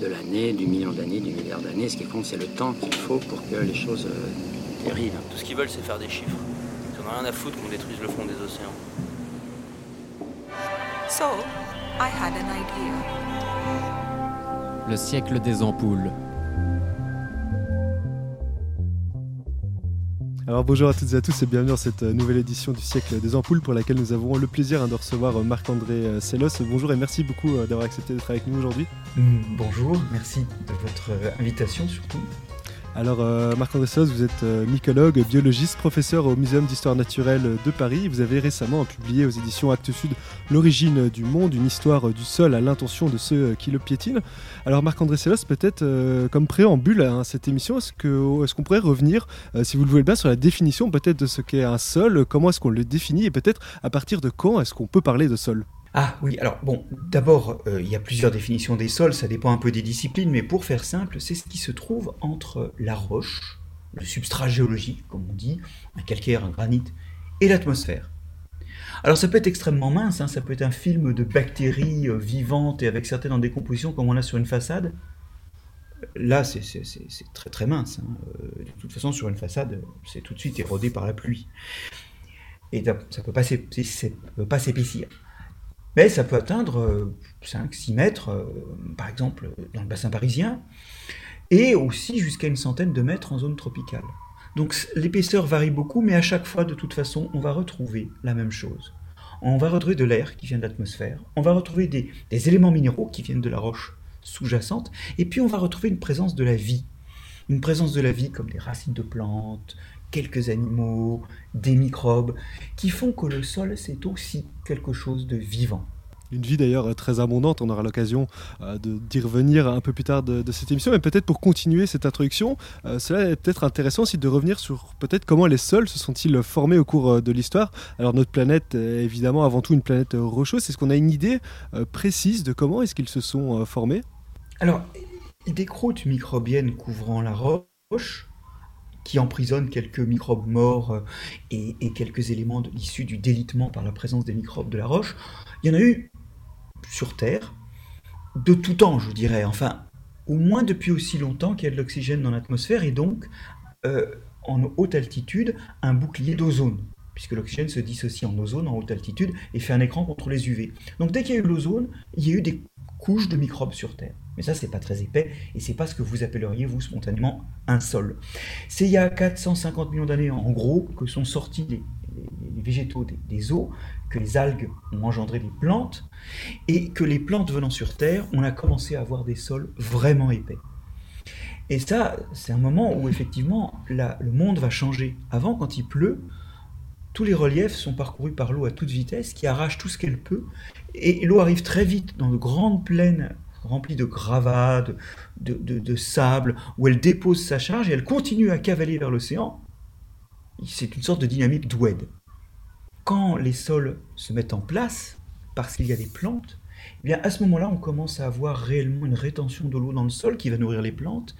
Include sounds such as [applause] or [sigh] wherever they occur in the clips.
de l'année, du million d'années, du milliard d'années. Ce qui compte, c'est le temps qu'il faut pour que les choses euh, dérivent. Tout ce qu'ils veulent, c'est faire des chiffres. Ils en ont rien à foutre qu'on détruise le fond des océans. So, I had an idea. Le siècle des ampoules. Alors bonjour à toutes et à tous et bienvenue dans cette euh, nouvelle édition du siècle des ampoules pour laquelle nous avons le plaisir hein, de recevoir euh, Marc-André euh, Sellos. Bonjour et merci beaucoup d'avoir accepté d'être avec nous aujourd'hui. Mm, Bonjour, merci de votre invitation surtout. Alors euh, Marc-André vous êtes euh, mycologue, biologiste, professeur au Muséum d'histoire naturelle de Paris. Vous avez récemment publié aux éditions Actes Sud L'origine du monde, une histoire du sol à l'intention de ceux euh, qui le piétinent. Alors Marc-André peut-être euh, comme préambule à cette émission, est-ce est-ce qu'on pourrait revenir, euh, si vous le voulez bien, sur la définition peut-être de ce qu'est un sol, comment est-ce qu'on le définit? Et peut-être à partir de quand est-ce qu'on peut parler de sol? Ah oui, alors bon, d'abord, euh, il y a plusieurs définitions des sols, ça dépend un peu des disciplines, mais pour faire simple, c'est ce qui se trouve entre la roche, le substrat géologique, comme on dit, un calcaire, un granit, et l'atmosphère. Alors ça peut être extrêmement mince, hein, ça peut être un film de bactéries euh, vivantes et avec certaines en décomposition comme on a sur une façade. Là, c'est très très mince. hein. Euh, De toute façon, sur une façade, c'est tout de suite érodé par la pluie. Et ça ne peut pas s'épaissir. Mais ça peut atteindre 5-6 mètres, euh, par exemple dans le bassin parisien, et aussi jusqu'à une centaine de mètres en zone tropicale. Donc l'épaisseur varie beaucoup, mais à chaque fois, de toute façon, on va retrouver la même chose. On va retrouver de l'air qui vient de l'atmosphère, on va retrouver des, des éléments minéraux qui viennent de la roche sous-jacente, et puis on va retrouver une présence de la vie. Une présence de la vie comme des racines de plantes, quelques animaux, des microbes, qui font que le sol, c'est aussi quelque chose de vivant. Une vie d'ailleurs très abondante, on aura l'occasion euh, de- d'y revenir un peu plus tard de, de cette émission, mais peut-être pour continuer cette introduction, euh, cela est peut-être intéressant aussi de revenir sur peut-être comment les sols se sont-ils formés au cours euh, de l'histoire. Alors notre planète est évidemment avant tout une planète rocheuse, est-ce qu'on a une idée euh, précise de comment est-ce qu'ils se sont formés? Alors, des croûtes microbiennes couvrant la roche, qui emprisonnent quelques microbes morts euh, et, quelques éléments issus du délitement par la présence des microbes de la roche, il y en a eu sur Terre, de tout temps, je dirais, enfin, au moins depuis aussi longtemps qu'il y a de l'oxygène dans l'atmosphère et donc, euh, en haute altitude, un bouclier d'ozone, puisque l'oxygène se dissocie en ozone en haute altitude et fait un écran contre les UV. Donc dès qu'il y a eu l'ozone, il y a eu des couches de microbes sur Terre. Mais ça, c'est pas très épais et c'est pas ce que vous appelleriez, vous, spontanément, un sol. C'est il y a 450 millions d'années, en gros, que sont sortis les, végétaux des, eaux, que les algues ont engendré des plantes et que les plantes venant sur Terre, on a commencé à avoir des sols vraiment épais. Et ça, c'est un moment où effectivement le monde va changer. Avant, quand il pleut, tous les reliefs sont parcourus par l'eau à toute vitesse, qui arrache tout ce qu'elle peut, et l'eau arrive très vite dans de grandes plaines remplies de gravats, de, de- sable, où elle dépose sa charge et elle continue à cavaler vers l'océan. C'est une sorte de dynamique d'oued. Quand les sols se mettent en place, parce qu'il y a des plantes, eh bien à ce moment-là, on commence à avoir réellement une rétention de l'eau dans le sol qui va nourrir les plantes.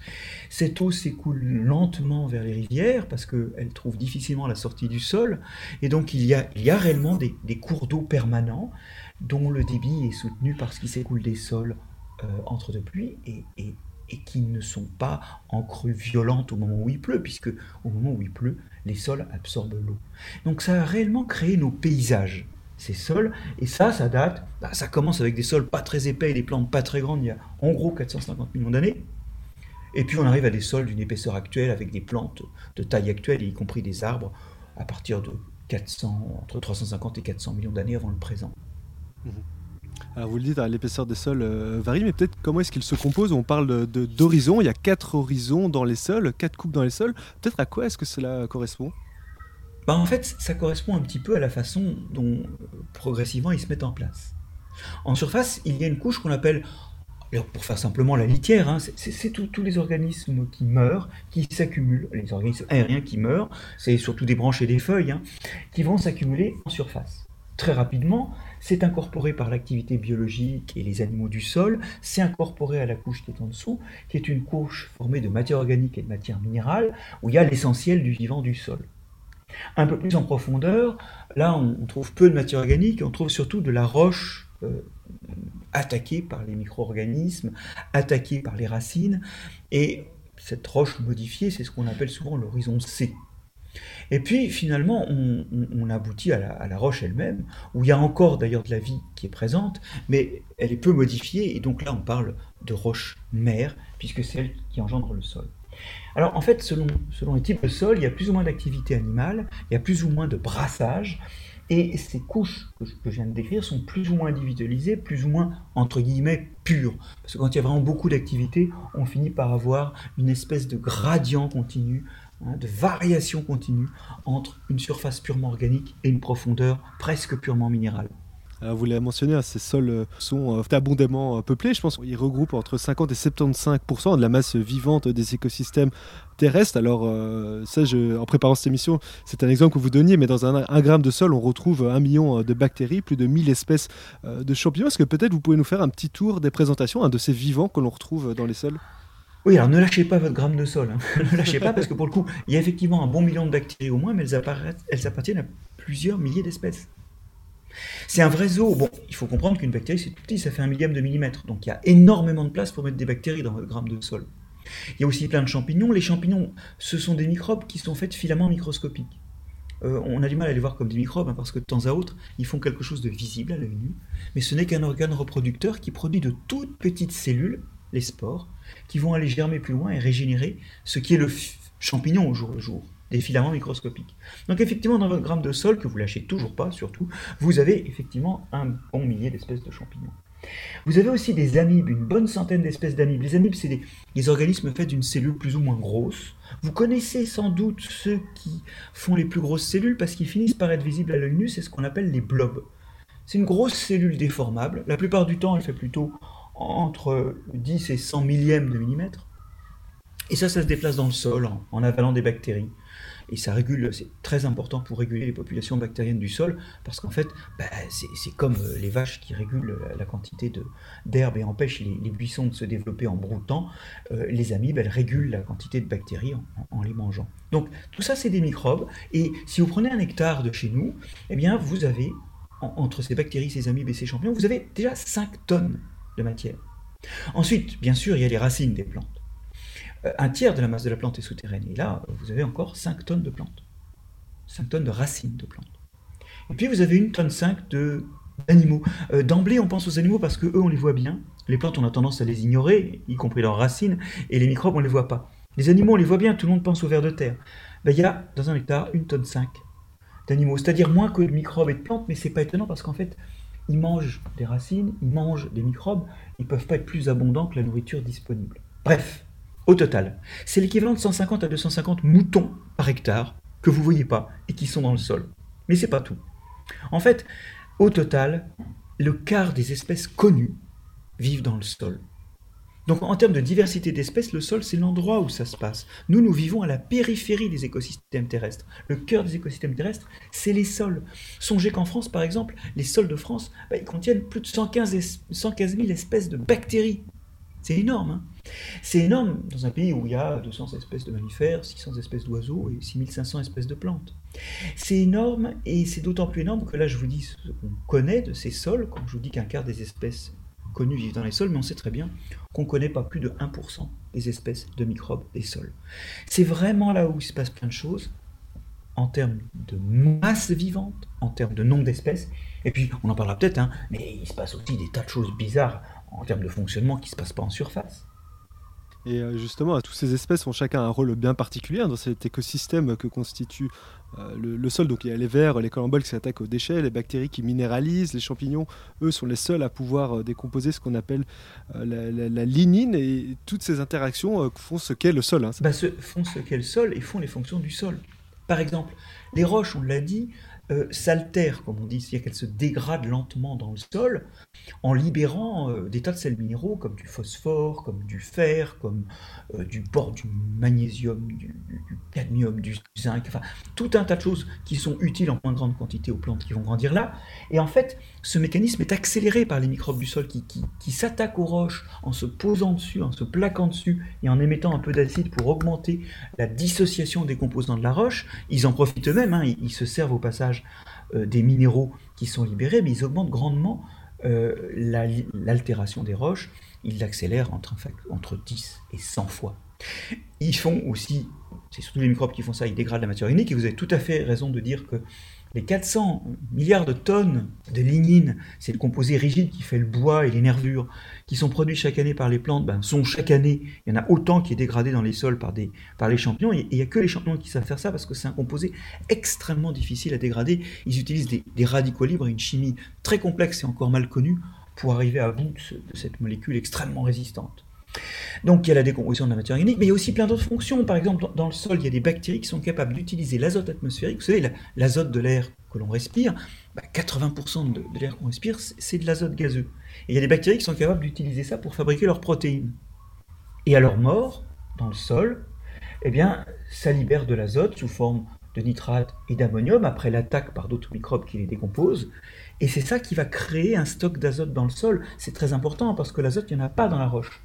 Cette eau s'écoule lentement vers les rivières parce qu'elle trouve difficilement la sortie du sol. Et donc il y a, réellement des, des cours d'eau permanents dont le débit est soutenu par ce qui s'écoule des sols euh, entre deux pluies et, et- et qui ne sont pas en crue violente au moment où il pleut, puisque au moment où il pleut, les sols absorbent l'eau. Donc ça a réellement créé nos paysages, ces sols, et ça, ça date, bah, ça commence avec des sols pas très épais et des plantes pas très grandes, il y a en gros 450 millions d'années. Et puis on arrive à des sols d'une épaisseur actuelle avec des plantes de taille actuelle, y compris des arbres, à partir de 400, entre 350 et 400 millions d'années avant le présent. Alors vous le dites, hein, l'épaisseur des sols euh, varie, mais peut-être comment est-ce qu'ils se composent On parle d'horizons, il y a quatre horizons dans les sols, quatre coupes dans les sols. Peut-être à quoi est-ce que cela correspond? Bah, en fait, ça correspond un petit peu à la façon dont progressivement ils se mettent en place. En surface, il y a une couche qu'on appelle pour faire simplement la litière, hein, c'est tous les organismes qui meurent, qui s'accumulent, les organismes aériens qui meurent, c'est surtout des branches et des feuilles, hein, qui vont s'accumuler en surface. Très rapidement, c'est incorporé par l'activité biologique et les animaux du sol, c'est incorporé à la couche qui est en dessous, qui est une couche formée de matière organique et de matière minérale, où il y a l'essentiel du vivant du sol. Un peu plus en profondeur, là on trouve peu de matière organique, on trouve surtout de la roche euh, attaquée par les micro-organismes, attaquée par les racines, et cette roche modifiée, c'est ce qu'on appelle souvent l'horizon C. Et puis finalement, on, aboutit à la, roche elle-même, où il y a encore d'ailleurs de la vie qui est présente, mais elle est peu modifiée, et donc là on parle de roche mère, puisque c'est elle qui engendre le sol. Alors en fait, selon, selon les types de sol, il y a plus ou moins d'activité animale, il y a plus ou moins de brassage, et ces couches que je, viens de décrire sont plus ou moins individualisées, plus ou moins entre guillemets pures. Parce que quand il y a vraiment beaucoup d'activité, on finit par avoir une espèce de gradient continu, hein, de variation continue entre une surface purement organique et une profondeur presque purement minérale. Alors vous l'avez mentionné, hein, ces sols euh, sont euh, abondamment euh, peuplés. Je pense qu'ils regroupent entre 50 et 75% de la masse vivante des écosystèmes terrestres. Alors ça, en préparant cette émission, c'est un exemple que vous donniez, mais dans un, gramme de sol, on retrouve un million de bactéries, plus de 1000 espèces de champignons. Est-ce que peut-être vous pouvez nous faire un petit tour des présentations, un de ces vivants que l'on retrouve dans les sols? Oui, alors ne lâchez pas votre gramme de sol. Hein. [laughs] ne lâchez pas parce que pour le coup, il y a effectivement un bon million de bactéries au moins, mais elles, appartiennent à plusieurs milliers d'espèces. C'est un vrai zoo. Bon, il faut comprendre qu'une bactérie, c'est tout petit, ça fait un millième de millimètre. Donc il y a énormément de place pour mettre des bactéries dans votre gramme de sol. Il y a aussi plein de champignons. Les champignons, ce sont des microbes qui sont faits de filaments microscopiques. Euh, on a du mal à les voir comme des microbes hein, parce que de temps à autre, ils font quelque chose de visible à l'œil nu. Mais ce n'est qu'un organe reproducteur qui produit de toutes petites cellules, les spores, qui vont aller germer plus loin et régénérer ce qui est le champignon au jour le jour des filaments microscopiques. Donc effectivement, dans votre gramme de sol, que vous lâchez toujours pas surtout, vous avez effectivement un bon millier d'espèces de champignons. Vous avez aussi des amibes, une bonne centaine d'espèces d'amibes. Les amibes, c'est des, organismes faits d'une cellule plus ou moins grosse. Vous connaissez sans doute ceux qui font les plus grosses cellules parce qu'ils finissent par être visibles à l'œil nu, c'est ce qu'on appelle les blobs. C'est une grosse cellule déformable. La plupart du temps, elle fait plutôt entre 10 et 100 millièmes de millimètre. Et ça, ça se déplace dans le sol en avalant des bactéries et ça régule, c'est très important pour réguler les populations bactériennes du sol, parce qu'en fait, bah, c'est comme euh, les vaches qui régulent la quantité d'herbe et empêchent les, buissons de se développer en broutant, euh, les amibes, elles régulent la quantité de bactéries en, les mangeant. Donc tout ça, c'est des microbes, et si vous prenez un hectare de chez nous, eh bien, vous avez, entre ces bactéries, ces amibes et ces champignons, vous avez déjà 5 tonnes de matière. Ensuite, bien sûr, il y a les racines des plantes. Euh, un tiers de la masse de la plante est souterraine. Et là, vous avez encore 5 tonnes de plantes. 5 tonnes de racines de plantes. Et puis vous avez une tonne 5 de d'animaux. Euh, d'emblée, on pense aux animaux parce que eux, on les voit bien. Les plantes, on a tendance à les ignorer, y compris leurs racines, et les microbes, on les voit pas. Les animaux, on les voit bien, tout le monde pense aux vers de terre. Ben, il y a dans un hectare une tonne 5 d'animaux, c'est-à-dire moins que de microbes et de plantes, mais c'est pas étonnant parce qu'en fait, ils mangent des racines, ils mangent des microbes, ils peuvent pas être plus abondants que la nourriture disponible. Bref, au total. C'est l'équivalent de 150 à 250 moutons par hectare que vous ne voyez pas et qui sont dans le sol. Mais c'est pas tout. En fait, au total, le quart des espèces connues vivent dans le sol. Donc en termes de diversité d'espèces, le sol, c'est l'endroit où ça se passe. Nous, nous vivons à la périphérie des écosystèmes terrestres. Le cœur des écosystèmes terrestres, c'est les sols. Songez qu'en France, par exemple, les sols de France, bah, ils contiennent plus de 115, 115 000 espèces de bactéries. C'est énorme. Hein c'est énorme dans un pays où il y a 200 espèces de mammifères, 600 espèces d'oiseaux et 6500 espèces de plantes. C'est énorme et c'est d'autant plus énorme que là je vous dis ce qu'on connaît de ces sols, quand je vous dis qu'un quart des espèces connues vivent dans les sols, mais on sait très bien qu'on ne connaît pas plus de 1% des espèces de microbes des sols. C'est vraiment là où il se passe plein de choses en termes de masse vivante, en termes de nombre d'espèces, et puis on en parlera peut-être, hein, mais il se passe aussi des tas de choses bizarres en termes de fonctionnement qui ne se passent pas en surface. Et euh, justement, toutes ces espèces ont chacun un rôle bien particulier dans cet écosystème que constitue euh, le, sol. Donc il y a les vers, les colamboles qui s'attaquent aux déchets, les bactéries qui minéralisent, les champignons, eux, sont les seuls à pouvoir euh, décomposer ce qu'on appelle la, lignine. Et toutes ces interactions font ce qu'est le sol. Hein. Bah, font ce qu'est le sol et font les fonctions du sol. Par exemple, les roches, on l'a dit, euh, s'altère, comme on dit, c'est-à-dire qu'elle se dégrade lentement dans le sol en libérant euh, des tas de sels minéraux comme du phosphore, comme du fer, comme euh, du bord, du magnésium, du, cadmium, du zinc, enfin tout un tas de choses qui sont utiles en moins grande quantité aux plantes qui vont grandir là. Et en fait, ce mécanisme est accéléré par les microbes du sol qui, s'attaquent aux roches en se posant dessus, en se plaquant dessus et en émettant un peu d'acide pour augmenter la dissociation des composants de la roche. Ils en profitent eux-mêmes, hein, ils se servent au passage euh, des minéraux qui sont libérés, mais ils augmentent grandement euh, l'altération la, des roches. Ils l'accélèrent entre, entre 10 et 100 fois. Ils font aussi, c'est surtout les microbes qui font ça, ils dégradent la matière unique, et vous avez tout à fait raison de dire que les 400 milliards de tonnes de lignine, c'est le composé rigide qui fait le bois et les nervures, qui sont produits chaque année par les plantes, ben, sont chaque année, il y en a autant qui est dégradé dans les sols par, les champignons, et il n'y a que les champignons qui savent faire ça parce que c'est un composé extrêmement difficile à dégrader. Ils utilisent des, radicaux libres et une chimie très complexe et encore mal connue pour arriver à bout de cette molécule extrêmement résistante. Donc il y a la décomposition de la matière organique, mais il y a aussi plein d'autres fonctions. Par exemple, dans le sol, il y a des bactéries qui sont capables d'utiliser l'azote atmosphérique. Vous savez, l'azote de l'air que l'on respire, bah 80% de, de l'air qu'on respire, c'est de l'azote gazeux. Et il y a des bactéries qui sont capables d'utiliser ça pour fabriquer leurs protéines. Et à leur mort, dans le sol, eh bien, ça libère de l'azote sous forme de nitrate et d'ammonium après l'attaque par d'autres microbes qui les décomposent. Et c'est ça qui va créer un stock d'azote dans le sol. C'est très important parce que l'azote, il n'y en a pas dans la roche.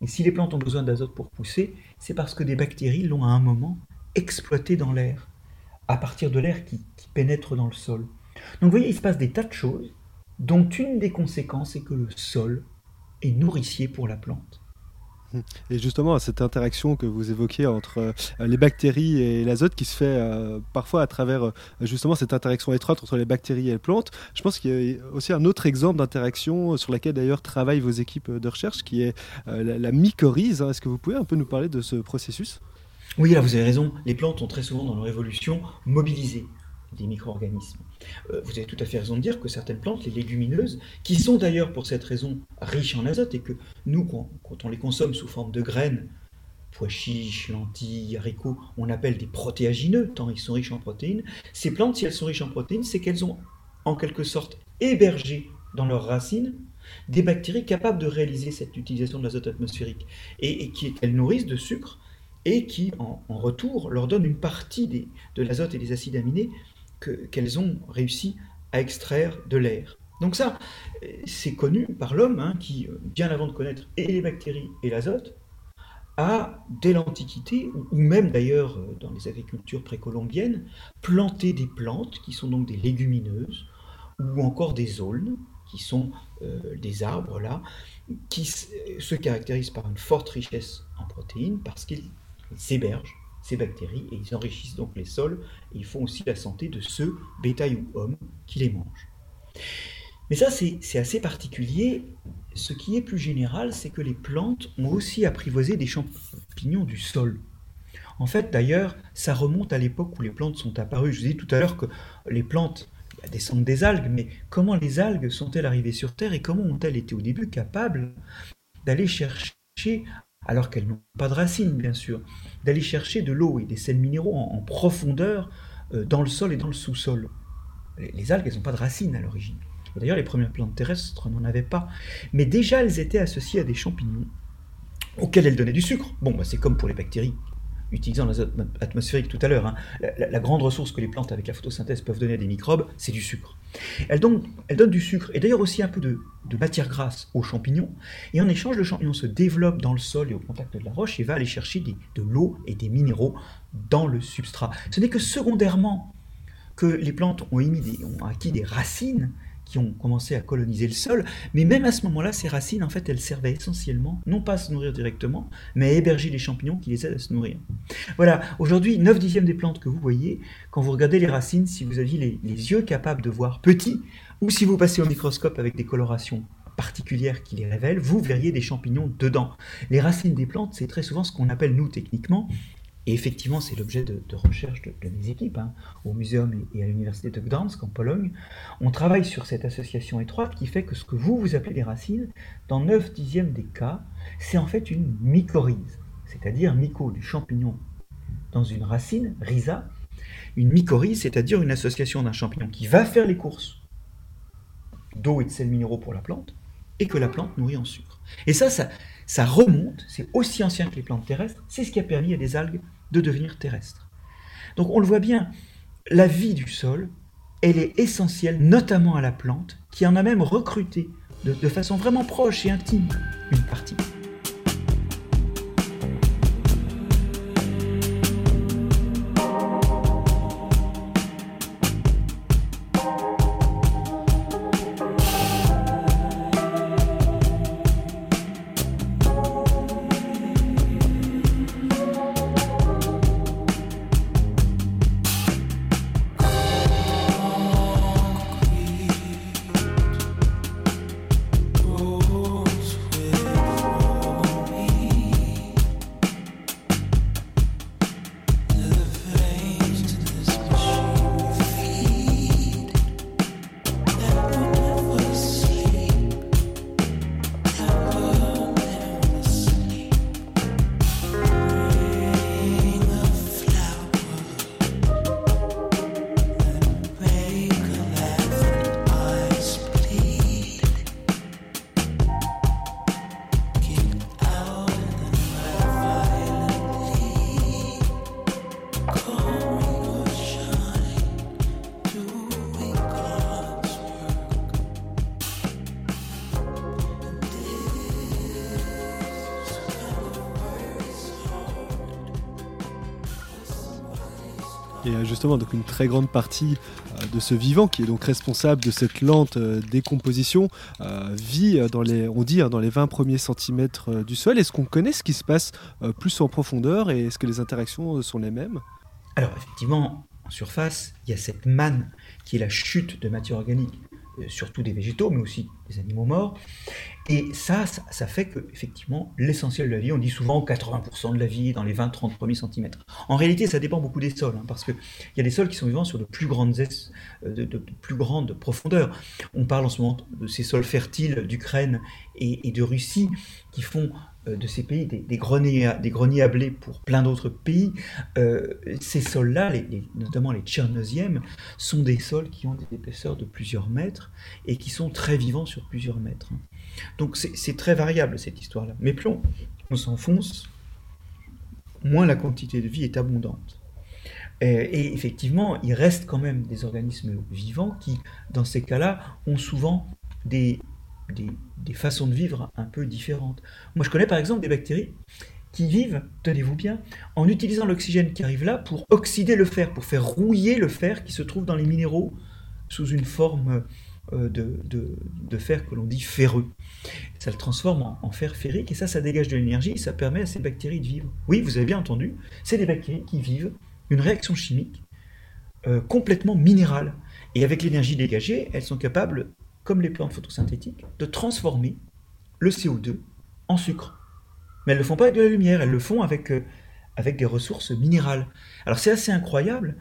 Et si les plantes ont besoin d'azote pour pousser, c'est parce que des bactéries l'ont à un moment exploité dans l'air, à partir de l'air qui, pénètre dans le sol. Donc vous voyez, il se passe des tas de choses, dont une des conséquences est que le sol est nourricier pour la plante. Et justement, cette interaction que vous évoquez entre euh, les bactéries et l'azote qui se fait euh, parfois à travers euh, justement cette interaction étroite entre les bactéries et les plantes, je pense qu'il y a aussi un autre exemple d'interaction sur laquelle d'ailleurs travaillent vos équipes de recherche qui est la, la mycorhize. Est-ce que vous pouvez un peu nous parler de ce processus? Oui, là vous avez raison. Les plantes ont très souvent dans leur évolution mobilisé des micro-organismes. Euh, vous avez tout à fait raison de dire que certaines plantes, les légumineuses, qui sont d'ailleurs pour cette raison riches en azote, et que nous, quand, on les consomme sous forme de graines, pois chiches, lentilles, haricots, on appelle des protéagineux, tant ils sont riches en protéines, ces plantes, si elles sont riches en protéines, c'est qu'elles ont en quelque sorte hébergé dans leurs racines des bactéries capables de réaliser cette utilisation de l'azote atmosphérique, et, qu'elles nourrissent de sucre, et qui, en, en, retour, leur donnent une partie des, de l'azote et des acides aminés qu'elles qu ont réussi à extraire de l'air. Donc ça, c'est connu par l'homme, hein, qui, bien avant de connaître et les bactéries et l'azote, a, dès l'Antiquité, ou même d'ailleurs dans les agricultures précolombiennes, planté des plantes qui sont donc des légumineuses, ou encore des aulnes, qui sont euh, des arbres là, qui se caractérisent par une forte richesse en protéines, parce qu'ils hébergent ces bactéries et ils enrichissent donc les sols et ils font aussi la santé de ceux, bétail ou hommes, qui les mangent. Mais ça, c'est assez particulier. Ce qui est plus général, c'est que les plantes ont aussi apprivoisé des champignons du sol. En fait, d'ailleurs, ça remonte à l'époque où les plantes sont apparues. Je vous ai tout à l'heure que les plantes descendent des algues, mais comment les algues sont-elles arrivées sur Terre et comment ont-elles été au début capables d'aller chercher alors qu'elles n'ont pas de racines, bien sûr, d'aller chercher de l'eau et des sels minéraux en, profondeur euh, dans le sol et dans le sous-sol. Les, les, algues, elles n'ont pas de racines à l'origine. D'ailleurs, les premières plantes terrestres n'en avaient pas. Mais déjà, elles étaient associées à des champignons auxquels elles donnaient du sucre. Bon, bah, c'est comme pour les bactéries utilisant l'azote atmosphérique tout à l'heure, hein, la, grande ressource que les plantes avec la photosynthèse peuvent donner à des microbes, c'est du sucre. Elles donnent, du sucre et d'ailleurs aussi un peu de, matière grasse aux champignons. Et en échange, le champignon se développe dans le sol et au contact de la roche et va aller chercher de l'eau et des minéraux dans le substrat. Ce n'est que secondairement que les plantes ont, ont acquis des racines qui ont commencé à coloniser le sol, mais même à ce moment-là, ces racines, en fait, elles servaient essentiellement, non pas à se nourrir directement, mais à héberger les champignons qui les aident à se nourrir. Voilà, aujourd'hui, 9 dixièmes des plantes que vous voyez, quand vous regardez les racines, si vous aviez les, yeux capables de voir petits, ou si vous passez au microscope avec des colorations particulières qui les révèlent, vous verriez des champignons dedans. Les racines des plantes, c'est très souvent ce qu'on appelle, nous, techniquement, et effectivement, c'est l'objet de, de, recherche de, mes équipes, hein, au muséum et, à l'université de Gdansk en Pologne. On travaille sur cette association étroite qui fait que ce que vous, vous appelez les racines, dans 9 dixièmes des cas, c'est en fait une mycorhize, c'est-à-dire myco du champignon dans une racine, rhiza. une mycorhize, c'est-à-dire une association d'un champignon qui va faire les courses d'eau et de sels minéraux pour la plante, et que la plante nourrit en sucre. Et ça, ça, ça remonte, c'est aussi ancien que les plantes terrestres, c'est ce qui a permis à des algues de devenir terrestres. Donc on le voit bien, la vie du sol, elle est essentielle, notamment à la plante, qui en a même recruté de, de façon vraiment proche et intime une partie. Donc une très grande partie euh, de ce vivant, qui est donc responsable de cette lente euh, décomposition, euh, vit dans les, on dit, hein, dans les 20 premiers centimètres du sol. Est-ce qu'on connaît ce qui se passe plus en profondeur et est-ce que les interactions sont les mêmes? Alors effectivement, en surface, il y a cette manne qui est la chute de matière organique, surtout des végétaux, mais aussi des animaux morts. Et ça, ça, fait que, effectivement, l'essentiel de la vie, on dit souvent 80% de la vie dans les 20-30 premiers centimètres. En réalité, ça dépend beaucoup des sols, hein, parce qu'il y a des sols qui sont vivants sur de plus grandes, es- euh, de, plus profondeurs. On parle en ce moment de ces sols fertiles d'Ukraine et, de Russie qui font euh, de ces pays des, greniers, à- des greniers à blé pour plein d'autres pays. Euh, ces sols-là, notamment les tchernosièmes, sont des sols qui ont des épaisseurs de plusieurs mètres et qui sont très vivants sur plusieurs mètres. Donc c'est très variable cette histoire-là. Mais plus on, on s'enfonce, moins la quantité de vie est abondante. Euh, et effectivement, il reste quand même des organismes vivants qui, dans ces cas-là, ont souvent des, façons de vivre un peu différentes. Moi, je connais par exemple des bactéries qui vivent, tenez-vous bien, en utilisant l'oxygène qui arrive là pour oxyder le fer, pour faire rouiller le fer qui se trouve dans les minéraux sous une forme de, de- fer que l'on dit ferreux. Ça le transforme en, en fer ferrique et ça, ça dégage de l'énergie et ça permet à ces bactéries de vivre. Oui, vous avez bien entendu, c'est des bactéries qui vivent une réaction chimique euh, complètement minérale. Et avec l'énergie dégagée, elles sont capables, comme les plantes photosynthétiques, de transformer le CO2 en sucre. Mais elles ne le font pas avec de la lumière, elles le font avec, euh, avec des ressources minérales. Alors c'est assez incroyable,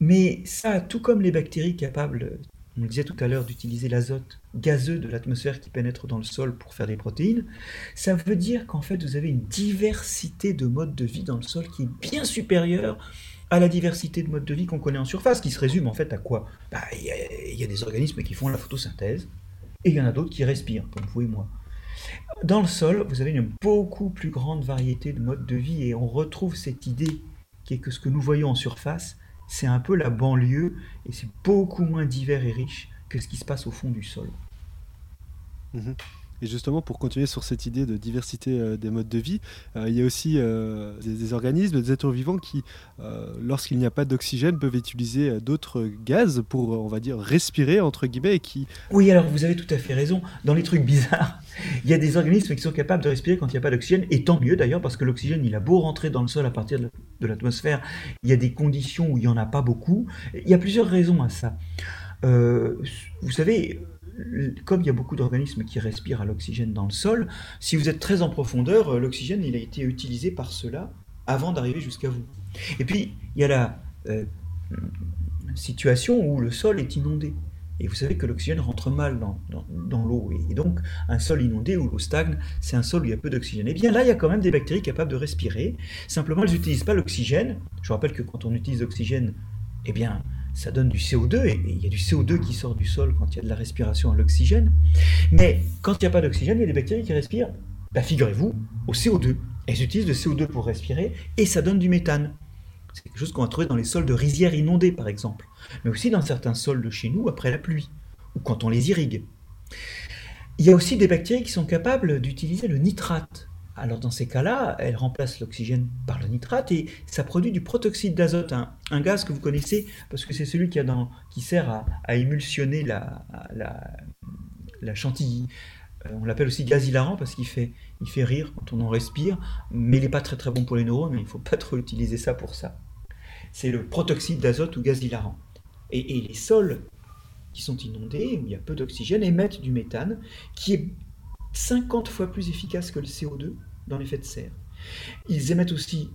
mais ça, tout comme les bactéries capables, on disait tout à l'heure, d'utiliser l'azote gazeux de l'atmosphère qui pénètre dans le sol pour faire des protéines, ça veut dire qu'en fait vous avez une diversité de modes de vie dans le sol qui est bien supérieure à la diversité de modes de vie qu'on connaît en surface, qui se résume en fait à quoi? Bah, Il y, y a des organismes qui font la photosynthèse, et il y en a d'autres qui respirent, comme vous et moi. Dans le sol, vous avez une beaucoup plus grande variété de modes de vie et on retrouve cette idée qui est que ce que nous voyons en surface, c'est un peu la banlieue et c'est beaucoup moins divers et riche que ce qui se passe au fond du sol. Mhm. Et justement, pour continuer sur cette idée de diversité euh, des modes de vie, euh, il y a aussi euh, des, organismes, des êtres vivants qui, lorsqu'il n'y a pas d'oxygène, peuvent utiliser d'autres gaz pour, on va dire, respirer, entre guillemets, et qui... Oui, alors vous avez tout à fait raison. Dans les trucs bizarres, [laughs] il y a des organismes qui sont capables de respirer quand il n'y a pas d'oxygène, et tant mieux d'ailleurs, parce que l'oxygène, il a beau rentrer dans le sol à partir de la- de l'atmosphère, il y a des conditions où il n'y en a pas beaucoup. Il y a plusieurs raisons à ça. Vous savez, comme il y a beaucoup d'organismes qui respirent à l'oxygène dans le sol, si vous êtes très en profondeur, euh, l'oxygène, il a été utilisé par cela avant d'arriver jusqu'à vous. Et puis, il y a la euh, situation où le sol est inondé. Et vous savez que l'oxygène rentre mal dans, dans- l'eau. Et, donc, un sol inondé où l'eau stagne, c'est un sol où il y a peu d'oxygène. Et bien là, il y a quand même des bactéries capables de respirer. Simplement, elles n'utilisent pas l'oxygène. Je rappelle que quand on utilise l'oxygène eh bien, ça donne du CO2, et il y a du CO2 qui sort du sol quand il y a de la respiration à l'oxygène. Mais quand il n'y a pas d'oxygène, il y a des bactéries qui respirent, bah, figurez-vous, au CO2. Elles utilisent le CO2 pour respirer, et ça donne du méthane. C'est quelque chose qu'on va trouver dans les sols de rizières inondées, par exemple, mais aussi dans certains sols de chez nous après la pluie, ou quand on les irrigue. Il y a aussi des bactéries qui sont capables d'utiliser le nitrate. Alors dans ces cas-là, elles remplacent l'oxygène par le nitrate et ça produit du protoxyde d'azote, un, gaz que vous connaissez parce que c'est celui qui, sert à, émulsionner la, chantilly. Euh, on l'appelle aussi gaz hilarant parce qu'il fait, il fait rire quand on en respire, mais il n'est pas très très bon pour les neurones, il ne faut [laughs] pas trop utiliser ça pour ça. C'est le protoxyde d'azote ou gaz hilarant. Et, et les sols qui sont inondés, où il y a peu d'oxygène, émettent du méthane, qui est 50 fois plus efficace que le CO2 dans l'effet de serre. Ils émettent aussi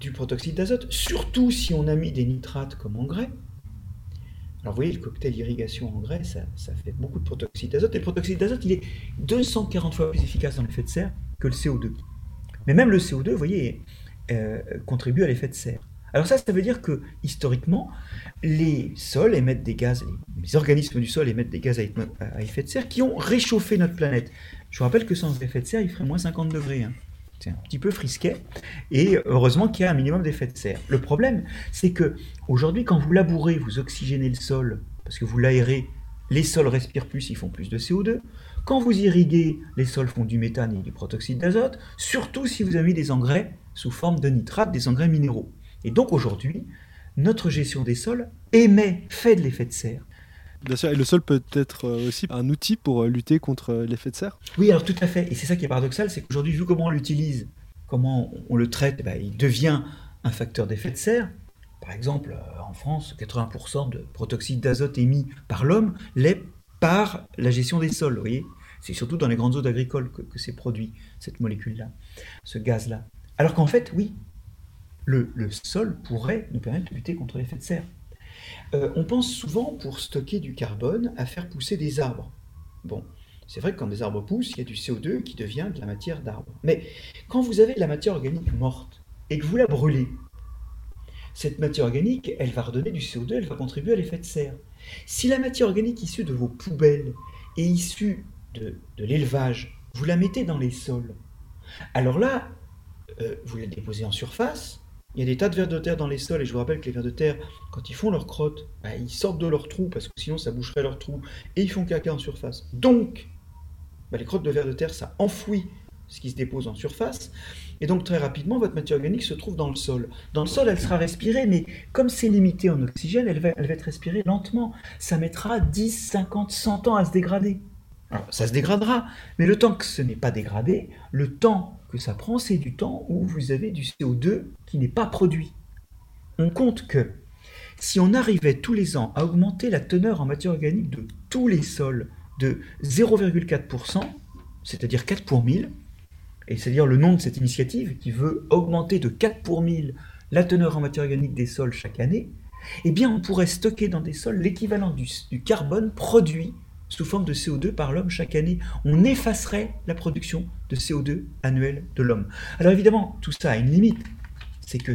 du protoxyde d'azote, surtout si on a mis des nitrates comme engrais. Alors vous voyez, le cocktail irrigation engrais, ça, ça fait beaucoup de protoxyde d'azote, et le protoxyde d'azote, il est 240 fois plus efficace dans l'effet de serre que le CO2. Mais même le CO2, vous voyez, euh, contribue à l'effet de serre. Alors ça, ça veut dire que historiquement, les sols émettent des gaz, les organismes du sol émettent des gaz à effet de serre qui ont réchauffé notre planète. Je vous rappelle que sans effet de serre, il ferait moins 50 degrés. Hein. C'est un petit peu frisquet. Et heureusement qu'il y a un minimum d'effet de serre. Le problème, c'est que aujourd'hui, quand vous labourez, vous oxygénez le sol, parce que vous l'aérez, les sols respirent plus, ils font plus de CO2. Quand vous irriguez, les sols font du méthane et du protoxyde d'azote, surtout si vous avez des engrais sous forme de nitrate, des engrais minéraux. Et donc aujourd'hui, notre gestion des sols émet, fait de l'effet de serre. Bien sûr, et le sol peut être euh, aussi un outil pour euh, lutter contre euh, l'effet de serre? Oui, alors tout à fait. Et c'est ça qui est paradoxal, c'est qu'aujourd'hui, vu comment on l'utilise, comment on le traite, eh ben, il devient un facteur d'effet de serre. Par exemple, en France, 80% de protoxyde d'azote émis par l'homme l'est par la gestion des sols. Vous voyez? C'est surtout dans les grandes zones agricoles que, que c'est produit, cette molécule-là, ce gaz-là. Alors qu'en fait, oui, le, sol pourrait nous permettre de lutter contre l'effet de serre. Euh, on pense souvent, pour stocker du carbone, à faire pousser des arbres. Bon, c'est vrai que quand des arbres poussent, il y a du CO2 qui devient de la matière d'arbre. Mais quand vous avez de la matière organique morte et que vous la brûlez, cette matière organique, elle va redonner du CO2, elle va contribuer à l'effet de serre. Si la matière organique issue de vos poubelles est issue de, l'élevage, vous la mettez dans les sols, alors là, euh, vous la déposez en surface, il y a des tas de vers de terre dans les sols, et je vous rappelle que les vers de terre, quand ils font leur crotte, bah, ils sortent de leur trou, parce que sinon ça boucherait leur trou, et ils font caca en surface. Donc, bah, les crottes de vers de terre, ça enfouit ce qui se dépose en surface, et donc très rapidement, votre matière organique se trouve dans le sol. Dans le sol, elle sera respirée, mais comme c'est limité en oxygène, elle va, elle va être respirée lentement. Ça mettra 10, 50, 100 ans à se dégrader. Alors, ça se dégradera, mais le temps que ce n'est pas dégradé, le temps que ça prend, c'est du temps où vous avez du CO2 qui n'est pas produit. On compte que si on arrivait tous les ans à augmenter la teneur en matière organique de tous les sols de 0,4%, c'est-à-dire 4 pour 1000, et c'est-à-dire le nom de cette initiative qui veut augmenter de 4 pour 1000 la teneur en matière organique des sols chaque année, eh bien on pourrait stocker dans des sols l'équivalent du, du carbone produit sous forme de CO2 par l'homme chaque année. On effacerait la production de CO2 annuelle de l'homme. Alors évidemment, tout ça a une limite. C'est que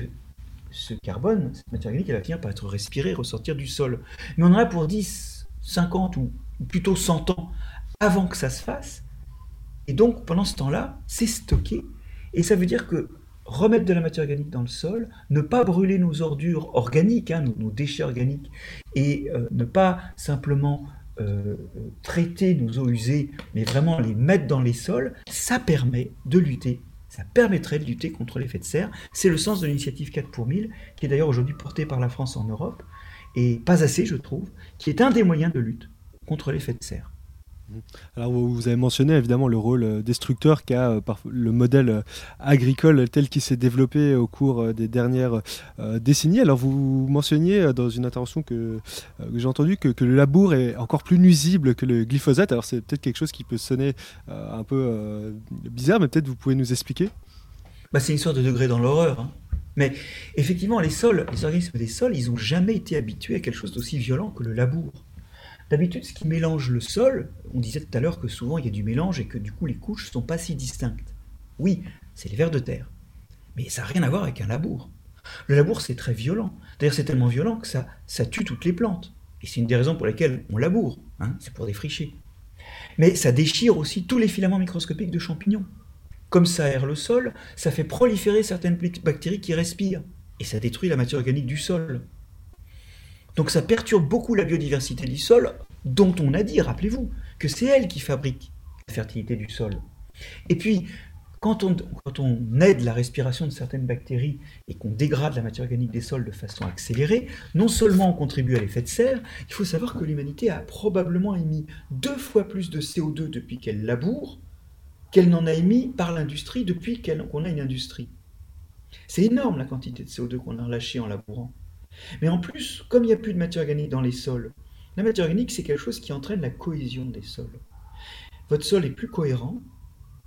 ce carbone, cette matière organique, elle va finir par être respirée, ressortir du sol. Mais on en a pour 10, 50 ou plutôt 100 ans avant que ça se fasse. Et donc, pendant ce temps-là, c'est stocké. Et ça veut dire que remettre de la matière organique dans le sol, ne pas brûler nos ordures organiques, hein, nos, déchets organiques, et euh, ne pas simplement euh, traiter nos eaux usées, mais vraiment les mettre dans les sols, ça permet de lutter. Ça permettrait de lutter contre l'effet de serre. C'est le sens de l'initiative 4 pour 1000, qui est d'ailleurs aujourd'hui portée par la France en Europe, et pas assez, je trouve, qui est un des moyens de lutte contre l'effet de serre. Alors vous avez mentionné évidemment le rôle euh, destructeur qu'a euh, le modèle euh, agricole tel qu'il s'est développé au cours des dernières décennies. Alors vous mentionniez dans une intervention que, j'ai entendue que, le labour est encore plus nuisible que le glyphosate. Alors c'est peut-être quelque chose qui peut sonner un peu bizarre, mais peut-être vous pouvez nous expliquer. Bah, c'est une sorte de degré dans l'horreur. Hein. Mais effectivement, les sols, les organismes des sols, ils n'ont jamais été habitués à quelque chose d'aussi violent que le labour. D'habitude, ce qui mélange le sol, on disait tout à l'heure que souvent il y a du mélange et que du coup les couches ne sont pas si distinctes. Oui, c'est les vers de terre. Mais ça n'a rien à voir avec un labour. Le labour, c'est très violent. D'ailleurs, c'est tellement violent que ça, tue toutes les plantes. Et c'est une des raisons pour lesquelles on laboure. Hein, c'est pour défricher. Mais ça déchire aussi tous les filaments microscopiques de champignons. Comme ça aère le sol, ça fait proliférer certaines bactéries qui respirent. Et ça détruit la matière organique du sol. Donc ça perturbe beaucoup la biodiversité du sol, dont on a dit, rappelez-vous, que c'est elle qui fabrique la fertilité du sol. Et puis, quand on, aide la respiration de certaines bactéries et qu'on dégrade la matière organique des sols de façon accélérée, non seulement on contribue à l'effet de serre, il faut savoir que l'humanité a probablement émis deux fois plus de CO2 depuis qu'elle laboure qu'elle n'en a émis par l'industrie depuis qu'on a une industrie. C'est énorme la quantité de CO2 qu'on a relâché en labourant. Mais en plus, comme il n'y a plus de matière organique dans les sols, la matière organique, c'est quelque chose qui entraîne la cohésion des sols. Votre sol est plus cohérent,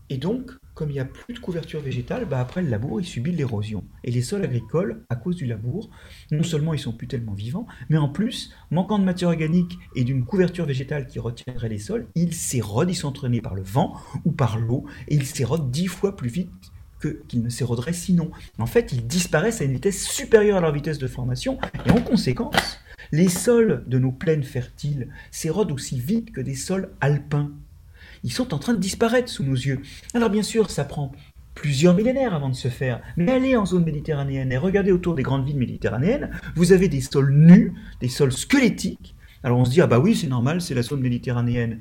et donc, comme il n'y a plus de couverture végétale, bah après le labour, il subit l'érosion. Et les sols agricoles, à cause du labour, non seulement ils sont plus tellement vivants, mais en plus, manquant de matière organique et d'une couverture végétale qui retiendrait les sols, ils s'érodent, ils sont entraînés par le vent ou par l'eau, et ils s'érodent dix fois plus vite qu'ils ne s'éroderaient sinon. En fait, ils disparaissent à une vitesse supérieure à leur vitesse de formation, et en conséquence, les sols de nos plaines fertiles s'érodent aussi vite que des sols alpins. Ils sont en train de disparaître sous nos yeux. Alors bien sûr, ça prend plusieurs millénaires avant de se faire. Mais allez en zone méditerranéenne et regardez autour des grandes villes méditerranéennes, vous avez des sols nus, des sols squelettiques. Alors on se dit, ah bah oui, c'est normal, c'est la zone méditerranéenne.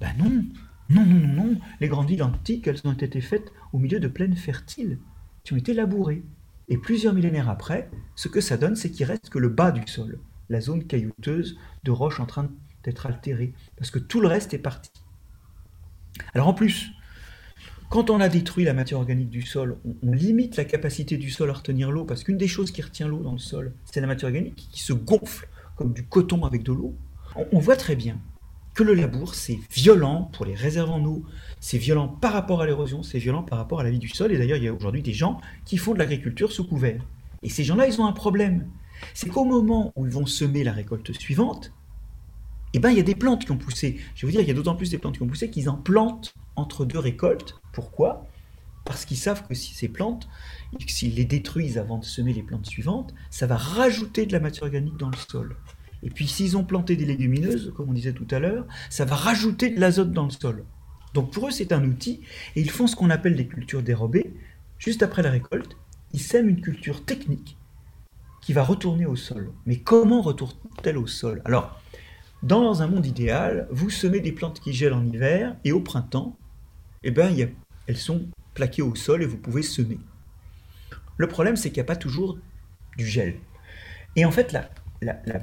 Ben non, non, non, non, non. Les grandes villes antiques, elles ont été faites au milieu de plaines fertiles, qui ont été labourées. Et plusieurs millénaires après, ce que ça donne, c'est qu'il reste que le bas du sol, la zone caillouteuse de roches en train d'être altérée, parce que tout le reste est parti. Alors en plus, quand on a détruit la matière organique du sol, on, limite la capacité du sol à retenir l'eau, parce qu'une des choses qui retient l'eau dans le sol, c'est la matière organique qui se gonfle comme du coton avec de l'eau. on voit très bien que le labour, c'est violent pour les réserves en eau, c'est violent par rapport à l'érosion, c'est violent par rapport à la vie du sol. Et d'ailleurs, il y a aujourd'hui des gens qui font de l'agriculture sous couvert. Et ces gens-là, ils ont un problème. C'est qu'au moment où ils vont semer la récolte suivante, eh ben, il y a des plantes qui ont poussé. Je vais vous dire, il y a d'autant plus des plantes qui ont poussé qu'ils en plantent entre deux récoltes. Pourquoi? Parce qu'ils savent que si ces plantes, s'ils les détruisent avant de semer les plantes suivantes, ça va rajouter de la matière organique dans le sol. Et puis s'ils ont planté des légumineuses, comme on disait tout à l'heure, ça va rajouter de l'azote dans le sol. Donc pour eux, c'est un outil, et ils font ce qu'on appelle des cultures dérobées. Juste après la récolte, ils sèment une culture technique qui va retourner au sol. Mais comment retourne-t-elle au sol? Alors, dans un monde idéal, vous semez des plantes qui gèlent en hiver, et au printemps, eh ben, elles sont plaquées au sol et vous pouvez semer. Le problème, c'est qu'il n'y a pas toujours du gel. Et en fait, là,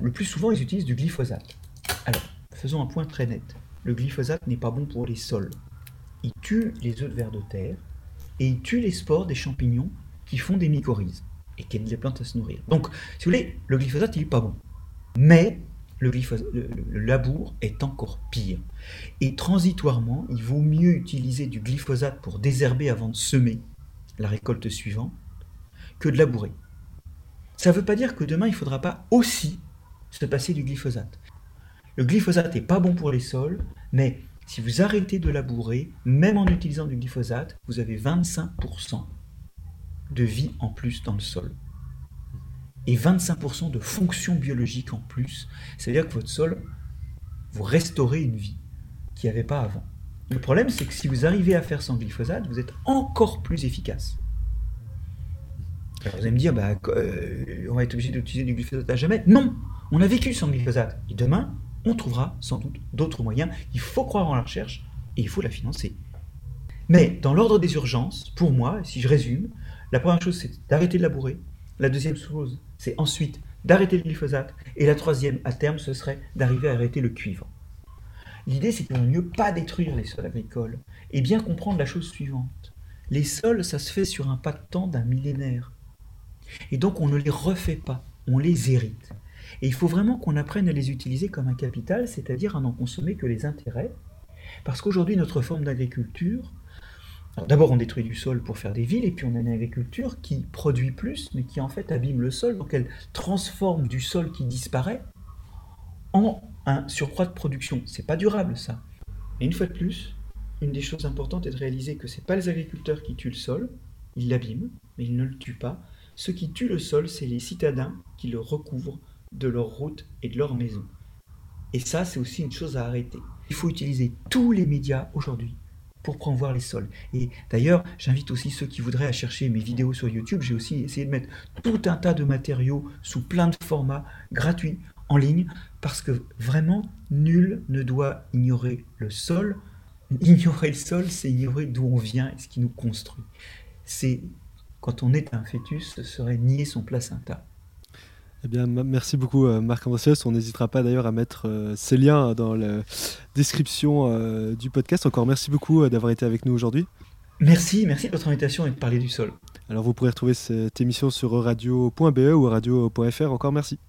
le plus souvent, ils utilisent du glyphosate. Alors, faisons un point très net. Le glyphosate n'est pas bon pour les sols. Il tue les œufs de vers de terre et il tue les spores des champignons qui font des mycorhizes et qui aident les plantes à se nourrir. Donc, si vous voulez, le glyphosate, il n'est pas bon. Mais le, le, labour est encore pire. Et transitoirement, il vaut mieux utiliser du glyphosate pour désherber avant de semer la récolte suivante que de labourer. Ça ne veut pas dire que demain, il ne faudra pas aussi se passer du glyphosate. Le glyphosate n'est pas bon pour les sols, mais si vous arrêtez de labourer, même en utilisant du glyphosate, vous avez 25% de vie en plus dans le sol. Et 25% de fonction biologique en plus. C'est-à-dire que votre sol, vous restaurez une vie qu'il n'y avait pas avant. Le problème, c'est que si vous arrivez à faire sans glyphosate, vous êtes encore plus efficace. Alors vous allez me dire, bah, euh, on va être obligé d'utiliser du glyphosate à jamais. Non, on a vécu sans glyphosate. Et demain, on trouvera sans doute d'autres moyens. Il faut croire en la recherche et il faut la financer. Mais dans l'ordre des urgences, pour moi, si je résume, la première chose, c'est d'arrêter de labourer. La deuxième chose, c'est ensuite d'arrêter le glyphosate. Et la troisième, à terme, ce serait d'arriver à arrêter le cuivre. L'idée, c'est qu'il vaut mieux pas détruire les sols agricoles et bien comprendre la chose suivante. Les sols, ça se fait sur un pas de temps d'un millénaire. Et donc on ne les refait pas, on les hérite. Et il faut vraiment qu'on apprenne à les utiliser comme un capital, c'est-à-dire à n'en consommer que les intérêts. Parce qu'aujourd'hui, notre forme d'agriculture, d'abord on détruit du sol pour faire des villes, et puis on a une agriculture qui produit plus, mais qui en fait abîme le sol, donc elle transforme du sol qui disparaît en un surcroît de production. C'est pas durable ça. Et une fois de plus, une des choses importantes est de réaliser que ce n'est pas les agriculteurs qui tuent le sol, ils l'abîment, mais ils ne le tuent pas, Ce qui tue le sol, c'est les citadins qui le recouvrent de leurs routes et de leurs maisons. Et ça, c'est aussi une chose à arrêter. Il faut utiliser tous les médias aujourd'hui pour promouvoir les sols. Et d'ailleurs, j'invite aussi ceux qui voudraient à chercher mes vidéos sur YouTube. J'ai aussi essayé de mettre tout un tas de matériaux sous plein de formats gratuits en ligne parce que vraiment, nul ne doit ignorer le sol. Ignorer le sol, c'est ignorer d'où on vient et ce qui nous construit. C'est quand on est un fœtus, ce serait nier son placenta. Eh bien, merci beaucoup euh, Marc Andressius. On n'hésitera pas d'ailleurs à mettre euh, ces liens dans la description euh, du podcast. Encore merci beaucoup d'avoir été avec nous aujourd'hui. Merci, merci de votre invitation et de parler du sol. Alors vous pourrez retrouver cette émission sur radio.be ou radio.fr. Encore merci.